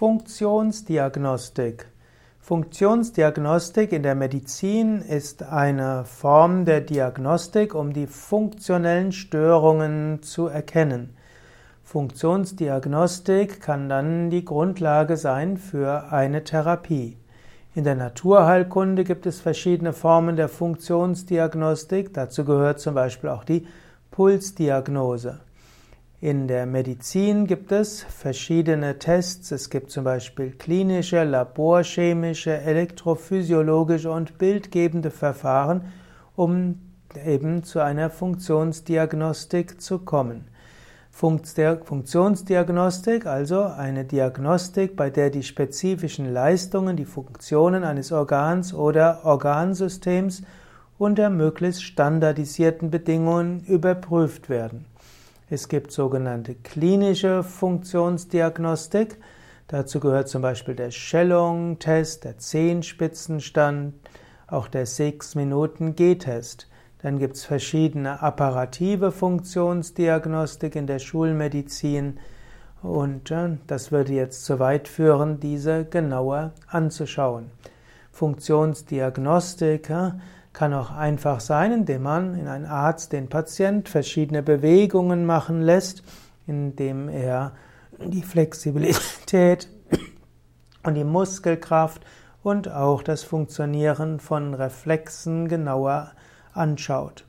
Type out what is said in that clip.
Funktionsdiagnostik. Funktionsdiagnostik in der Medizin ist eine Form der Diagnostik, um die funktionellen Störungen zu erkennen. Funktionsdiagnostik kann dann die Grundlage sein für eine Therapie. In der Naturheilkunde gibt es verschiedene Formen der Funktionsdiagnostik. Dazu gehört zum Beispiel auch die Pulsdiagnose. In der Medizin gibt es verschiedene Tests. Es gibt zum Beispiel klinische, laborchemische, elektrophysiologische und bildgebende Verfahren, um eben zu einer Funktionsdiagnostik zu kommen. Funktionsdiagnostik, also eine Diagnostik, bei der die spezifischen Leistungen, die Funktionen eines Organs oder Organsystems unter möglichst standardisierten Bedingungen überprüft werden. Es gibt sogenannte klinische Funktionsdiagnostik. Dazu gehört zum Beispiel der Schellung-Test, der Zehenspitzenstand, auch der 6-Minuten-G-Test. Dann gibt es verschiedene apparative Funktionsdiagnostik in der Schulmedizin. Und äh, das würde jetzt zu weit führen, diese genauer anzuschauen. Funktionsdiagnostik kann auch einfach sein, indem man in einen Arzt den Patient verschiedene Bewegungen machen lässt, indem er die Flexibilität und die Muskelkraft und auch das Funktionieren von Reflexen genauer anschaut.